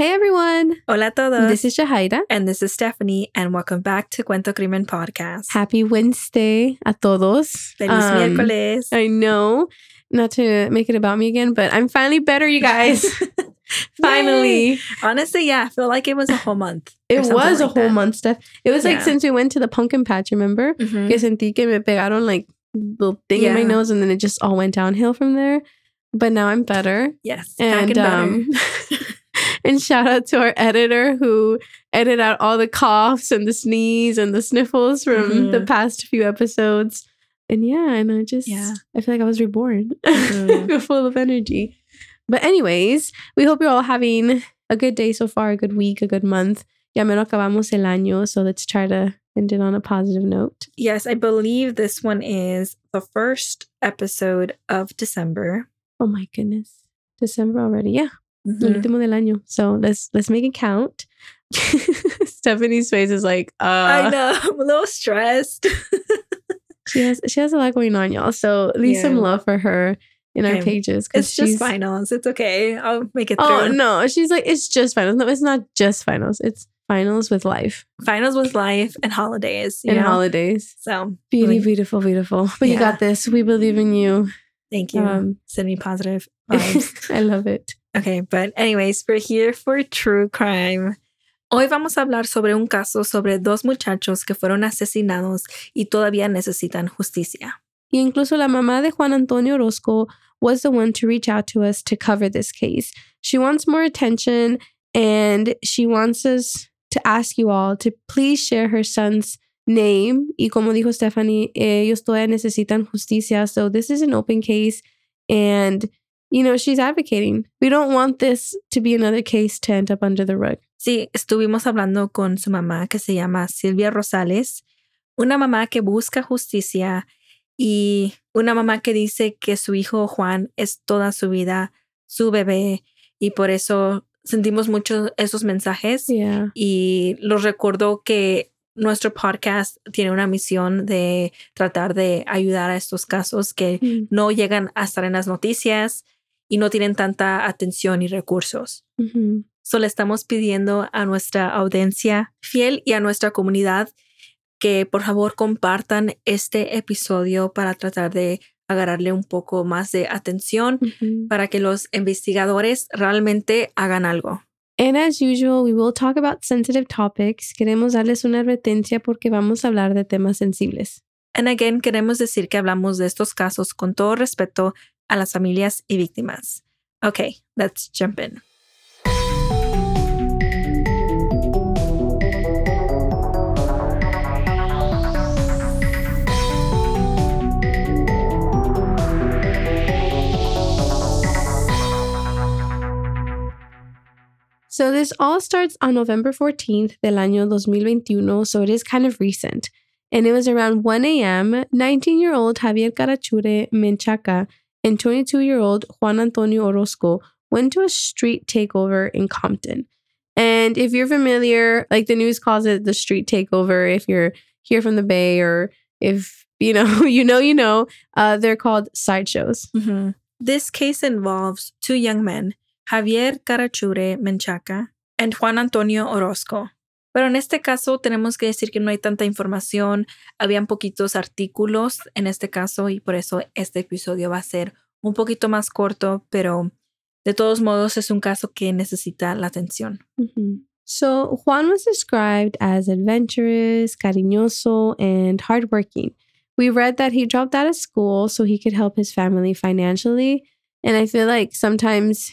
Hey everyone. Hola a todos. This is Jahaira. and this is Stephanie, and welcome back to Cuento Crimen Podcast. Happy Wednesday a todos. Feliz Um, miércoles. I know, not to make it about me again, but I'm finally better, you guys. finally. Honestly, yeah, I feel like it was a whole month. It was a like whole that. month stuff. It was like since we went to the pumpkin patch, remember? Mhm. Que sentí que me pegaron like the thing in my nose and then it just all went downhill from there. But now I'm better. Yes, And um and shout out to our editor who edited out all the coughs and the sneeze and the sniffles from the Mhm. past few episodes. And yeah, and I just Yeah. I feel like I was reborn. Mhm. Full of energy. But anyways, we hope you're all having a good day so far, a good week, a good month. Ya menos acabamos el año, so let's try to end it on a positive note. yes, I believe this one is the first episode of December. Oh my goodness. December already. Yeah. El Mhm. último del año. So let's let's make it count. Stephanie's face is like, uh I know, I'm a little stressed. she has she has a lot going on, y'all. So leave some love for her in our pages. it's just finals. It's okay. I'll make it through. Oh through. no, she's like, it's just finals. No, it's not just finals. It's finals with life Finals with life and holidays. You and know? holidays. So, Beauty, really, beautiful, beautiful. But you got this. We believe in you. thank you. Um, Send me positive vibes. I love it. Okay, but anyways, we're here for true crime. Hoy vamos a hablar sobre un caso sobre dos muchachos que fueron asesinados y todavía necesitan justicia. Y incluso la mamá de Juan Antonio Orozco was the one to reach out to us to cover this case. She wants more attention and she wants us to ask you all to please share her son's name. Y como dijo Stephanie, ellos todavía necesitan justicia. So this is an open case and you know, she's advocating. We don't want this to be another case to end up under the rug. Sí, estuvimos hablando con su mamá que se llama Silvia Rosales, una mamá que busca justicia y una mamá que dice que su hijo Juan es toda su vida, su bebé y por eso sentimos mucho esos mensajes. Yeah. y los recordó que nuestro podcast tiene una misión de tratar de ayudar a estos casos que Mm. no llegan a estar en las noticias y no tienen tanta atención y recursos. Mhm. Solo estamos pidiendo a nuestra audiencia fiel y a nuestra comunidad que por favor compartan este episodio para tratar de agarrarle un poco más de atención para que los investigadores realmente hagan algo. And as usual, we will talk about sensitive topics. Queremos darles una advertencia porque vamos a hablar de temas sensibles. And again, queremos decir que hablamos de estos casos con todo respeto a las familias y víctimas. Okay, let's jump in. So this all starts on November 14th del año 2021, so it is kind of recent. And it was around 1 a.m. 19-year-old Javier Carachure Menchaca and 22-year-old Juan Antonio Orozco went to a street takeover in Compton. And if you're familiar, like the news calls it the street takeover, if you're here from the Bay or if you know, you know, you know, uh, they're called sideshows. This case involves two young men, Javier Carachure Menchaca and Juan Antonio Orozco. Pero en este caso tenemos que decir que no hay tanta información, habían poquitos artículos en este caso y por eso este episodio va a ser un poquito más corto, pero de todos modos es un caso que necesita la atención. So Juan was described as adventurous, cariñoso, and hardworking. We read that he dropped out of school so he could help his family financially. And I feel like sometimes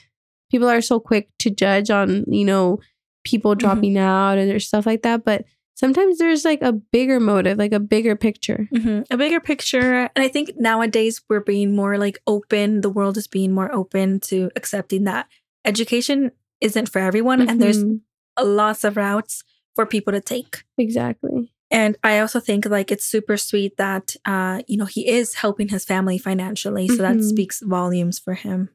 people are so quick to judge on, you know, people Mhm. dropping out and there's stuff like that. But sometimes there's like a bigger motive, like a bigger picture. Mhm. A bigger picture. And I think nowadays we're being more like open. The world is being more open to accepting that education isn't for everyone and there's Mhm. lots of routes for people to take. exactly. And I also think like it's super sweet that uh, you know, he is helping his family financially. So that Mhm. speaks volumes for him.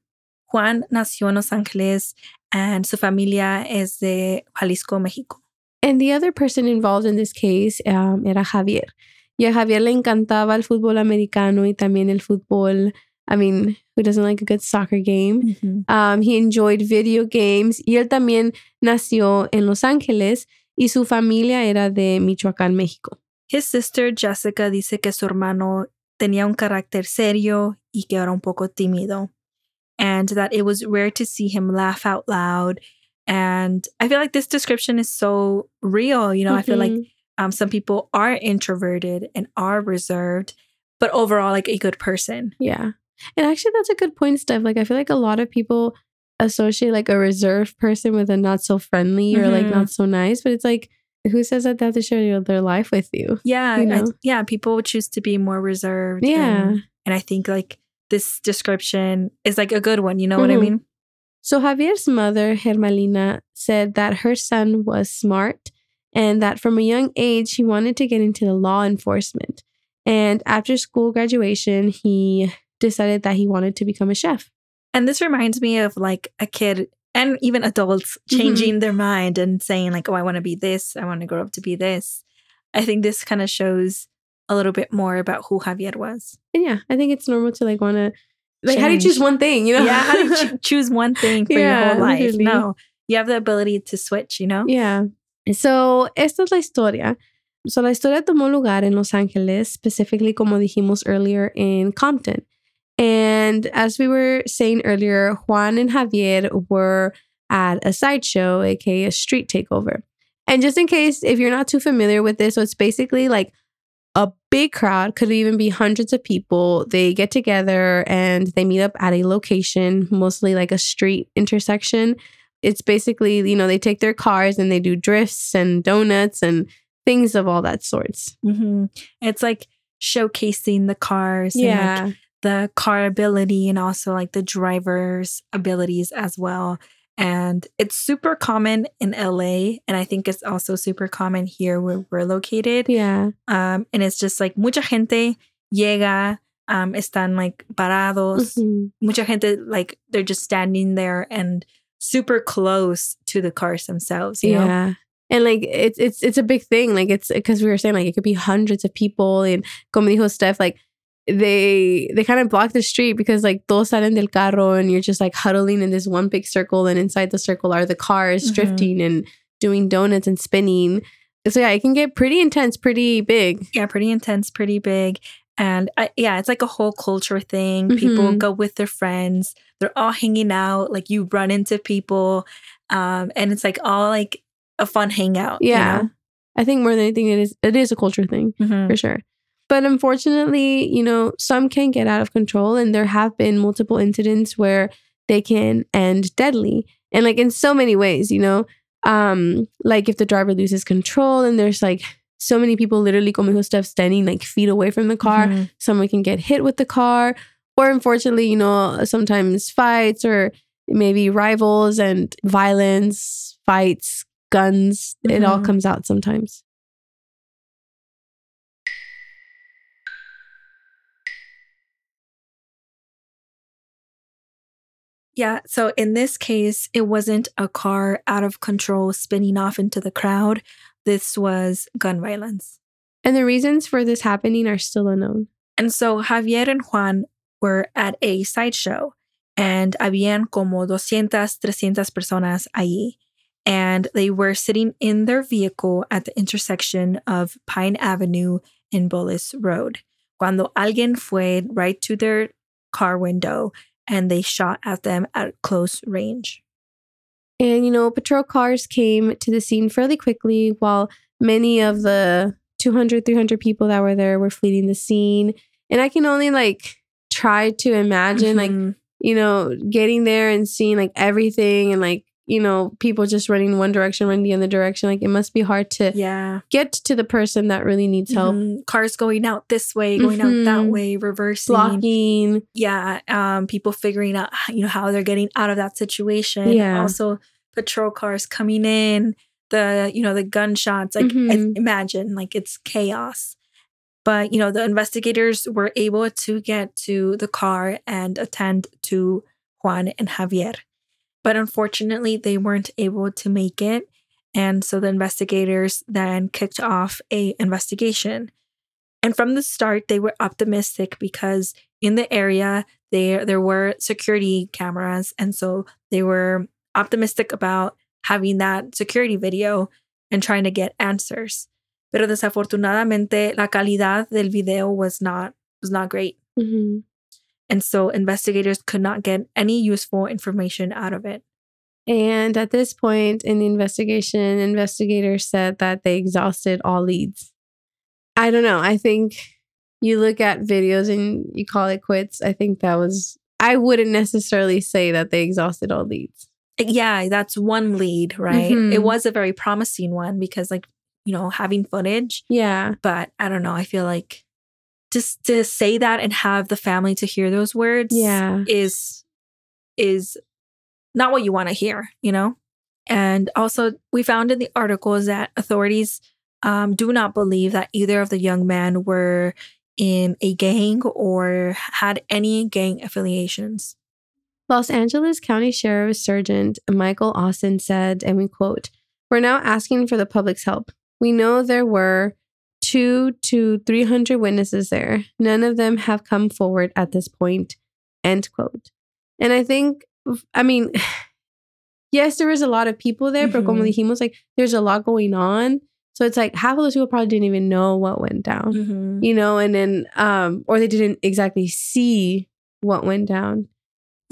Juan nació en Los Ángeles and su familia es de Jalisco, México. And the other person involved in this case um, era Javier. Y a Javier le encantaba el fútbol americano y también el fútbol I mean, who doesn't like a good soccer game? Um, he enjoyed video games y él también nació en Los Ángeles y su familia era de Michoacán, México. His sister Jessica dice que su hermano tenía un carácter serio y que era un poco tímido, and that it was rare to see him laugh out loud. And I feel like this description is so real. You know, I feel like Mhm. um, some people are introverted and are reserved, but overall, like a good person. Yeah. And actually, that's a good point, Steph. Like, I feel like a lot of people associate like a reserved person with a not so friendly or like not so nice, but it's like, who says that they have to share their life with you? Yeah, You I- yeah. People choose to be more reserved. Yeah. and, and I think like this description is like a good one. You know what I Mhm. mean? So Javier's mother, Hermalina, said that her son was smart and that from a young age he wanted to get into the law enforcement. And after school graduation, he decided that he wanted to become a chef. And this reminds me of like a kid and even adults Mhm. changing their mind and saying like, "Oh, I want to be this. I want to grow up to be this." I think this kind of shows a little bit more about who Javier was. And yeah, I think it's normal to like want to like how do you choose one thing, you know? Yeah, how do you choo- choose one thing for your whole life? literally. No, you have the ability to switch. You know? Yeah. So, esta es la historia. So, la historia tomó lugar en Los Ángeles, specifically, como dijimos earlier, in Compton. And as we were saying earlier, Juan and Javier were at a sideshow, aka a street takeover. And just in case, if you're not too familiar with this, so it's basically like a big crowd, could even be hundreds of people. They get together and they meet up at a location, mostly like a street intersection it's basically you know they take their cars and they do drifts and donuts and things of all that sorts hmm It's like showcasing the cars. And like the car ability and also like the driver's abilities as well. And it's super common in LA. And I think it's also super common here where we're located. yeah Um, and it's just like mucha gente llega, um, están like parados. Mhm. Mucha gente, like they're just standing there and super close to the cars themselves, you know? yeah and like it's it's it's a big thing like it's because we were saying like it could be hundreds of people and como dijo Steph like they they kind of block the street because like todos salen del carro and you're just like huddling in this one big circle and inside the circle are the cars Mhm. drifting and doing donuts and spinning so yeah it can get pretty intense pretty big yeah, pretty intense, pretty big. And I, yeah, it's like a whole culture thing. People Mhm. go with their friends. They're all hanging out. Like you run into people, um, and it's like all like a fun hangout. you Yeah. I think more than anything, it is it is a culture thing know? Mhm. for sure. But unfortunately, you know, some can get out of control, and there have been multiple incidents where they can end deadly, and like in so many ways, you know, um, like if the driver loses control, and there's like so many people literally como dijo Steph standing like feet away from the car, Mhm. someone can get hit with the car, or unfortunately, you know, sometimes fights or maybe rivals and violence, fights, guns, it all Mhm. comes out sometimes. Yeah. So in this case, it wasn't a car out of control spinning off into the crowd. This was gun violence. And the reasons for this happening are still unknown. And so Javier and Juan were at a sideshow and habían como 200, 300 personas allí. And they were sitting in their vehicle at the intersection of Pine Avenue and Bullis Road. Cuando alguien fue right to their car window and they shot at them at close range. And, you know, patrol cars came to the scene fairly quickly while many of the 200, 300 people that were there were fleeing the scene. And I can only like try to imagine, like, Mhm. you know, getting there and seeing like everything and like, you know, people just running one direction, running the other direction. Like, it must be hard to yeah. get to the person that really needs help. Mhm. Cars going out this way, going out that Mhm. way, reversing. Blocking. yeah um people figuring out you know how they're getting out of that situation Yeah. also patrol cars coming in the you know the gunshots like I Mhm. imagine like it's chaos but you know the investigators were able to get to the car and attend to Juan and Javier but unfortunately they weren't able to make it and so the investigators then kicked off a investigation and from the start they were optimistic because in the area there there were security cameras and so they were optimistic about having that security video and trying to get answers. Pero desafortunadamente la calidad del video was not was not great. Mm-hmm. And so investigators could not get any useful information out of it. And at this point in the investigation, investigators said that they exhausted all leads. I don't know. I think you look at videos and you call it quits. I think that was, I wouldn't necessarily say that they exhausted all leads. Yeah, that's one lead, right? Mhm. It was a very promising one because, like, you know, having footage. Yeah. But I don't know. I feel like just to say that and have the family to hear those words Yeah. is is not what you want to hear, you know? And also, we found in the articles that authorities um, do not believe that either of the young men were in a gang or had any gang affiliations. Los Angeles County Sheriff Sergeant Michael Austin said, and we quote, We're now asking for the public's help. We know there were two to 300 witnesses there. None of them have come forward at this point. End quote. And I think, I mean, yes, there was a lot of people there, but como Mhm. dijimos, like, there's a lot going on. So it's like half of those people probably didn't even know what went down, Mhm. you know, and then, um, or they didn't exactly see what went down.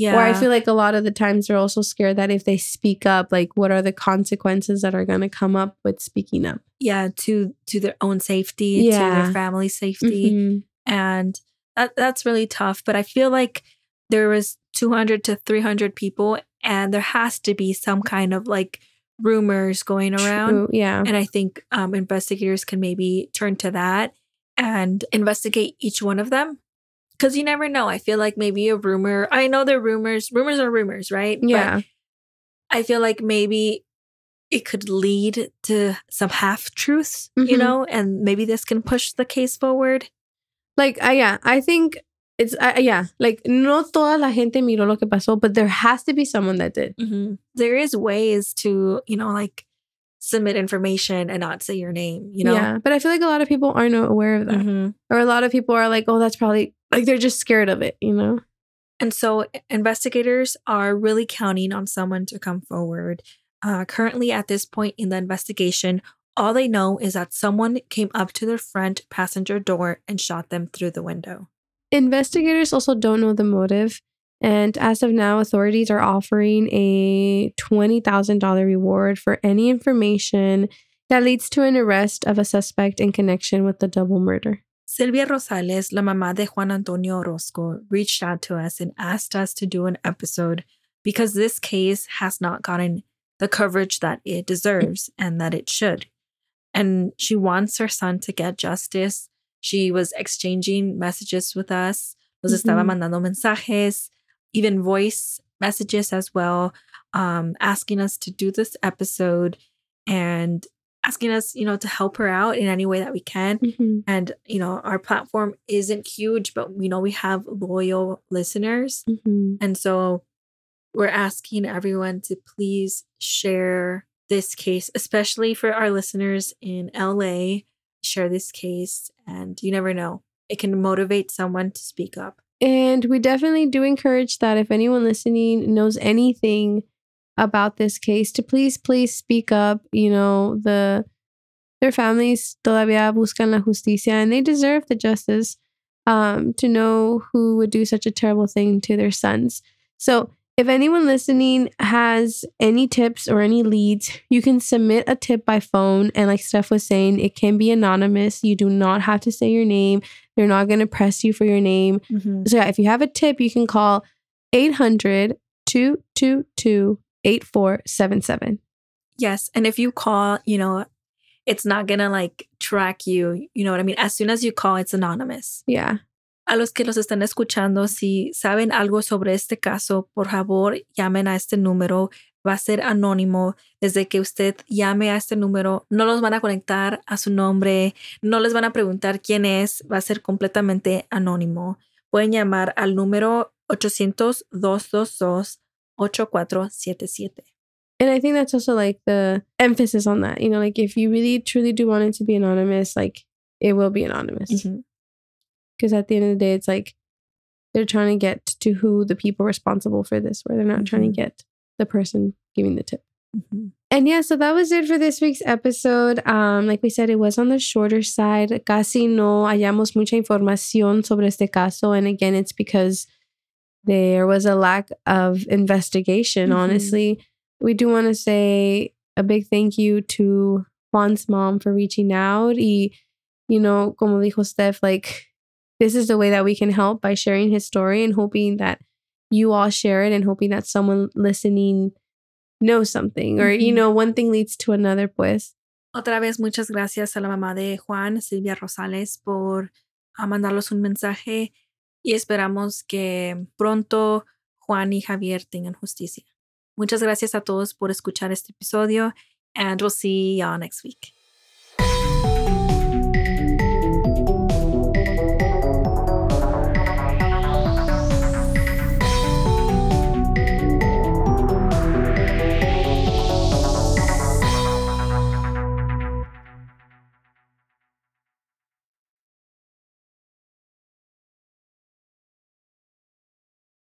Yeah. Or I feel like a lot of the times they're also scared that if they speak up, like what are the consequences that are going to come up with speaking up? yeah, to to their own safety, to Yeah. their family safety. Mhm. and that that's really tough but i feel like there was 200 to 300 people and there has to be some kind of like rumors going around True, Yeah. and i think um, investigators can maybe turn to that and investigate each one of them because you never know i feel like maybe a rumor i know they're rumors rumors are rumors right But Yeah. i feel like maybe it could lead to some half truths you Mhm. know and maybe this can push the case forward Like, uh, yeah, I think it's, uh, yeah, like no toda la gente miró lo que pasó, but there has to be someone that did. Mhm. There is ways to, you know, like submit information and not say your name, you know? Yeah. But I feel like a lot of people aren't aware of that. Mhm. Or a lot of people are like, oh, that's probably, like they're just scared of it, you know? And so investigators are really counting on someone to come forward. Uh, currently, at this point in the investigation, all they know is that someone came up to their front passenger door and shot them through the window. Investigators also don't know the motive. And as of now, authorities are offering a $20,000 reward for any information that leads to an arrest of a suspect in connection with the double murder. Silvia Rosales, la mamá de Juan Antonio Orozco, reached out to us and asked us to do an episode because this case has not gotten the coverage that it deserves and that it should. And she wants her son to get justice. She was exchanging messages with us, nos estaba Mhm. mandando mensajes, even voice messages as well, um, asking us to do this episode and asking us, you know, to help her out in any way that we can. Mhm. And, you know, our platform isn't huge, but we know we have loyal listeners. Mhm. And so we're asking everyone to please share this case, especially for our listeners in LA. Share this case, and you never know, it can motivate someone to speak up. And we definitely do encourage that if anyone listening knows anything about this case, to please, please speak up. You know, the their families todavía buscan la justicia and they deserve the justice um, to know who would do such a terrible thing to their sons. So if anyone listening has any tips or any leads, you can submit a tip by phone. And like Steph was saying, it can be anonymous. You do not have to say your name. They're not going to press you for your name. So yeah, if you have a tip, you can call 800 222 8477. Yes. And if you call, you know, it's not going to like track you. You know what I mean? As soon as you call, it's anonymous. Yeah. A los que los están escuchando, si saben algo sobre este caso, por favor, llamen a este número. Va a ser anónimo. Desde que usted llame a este número, no los van a conectar a su nombre, no les van a preguntar quién es, va a ser completamente anónimo. Pueden llamar al número 800-222-8477. And I think that's also like the emphasis on that. You know, like if you really truly do want it to be anonymous, like it will be anonymous. Because at the end of the day, it's like they're trying to get to who the people responsible for this were. They're not trying Mhm. to get the person giving the tip. Ujú. And yeah, so that was it for this week's episode. Um, like we said, it was on the shorter side. Casi no hallamos mucha información sobre este caso. And again, it's because there was a lack of investigation, Mhm. honestly. We do want to say a big thank you to Juan's mom for reaching out. Y, you know, como dijo Steph, like, this is the way that we can help by sharing his story and hoping that you all share it and hoping that someone listening knows something or, you Mhm. know, one thing leads to another, pues. Otra vez, muchas gracias a la mamá de Juan, Silvia Rosales, por ah, mandarlos un mensaje y esperamos que pronto Juan y Javier tengan justicia. Muchas gracias a todos por escuchar este episodio and we'll see y'all next week.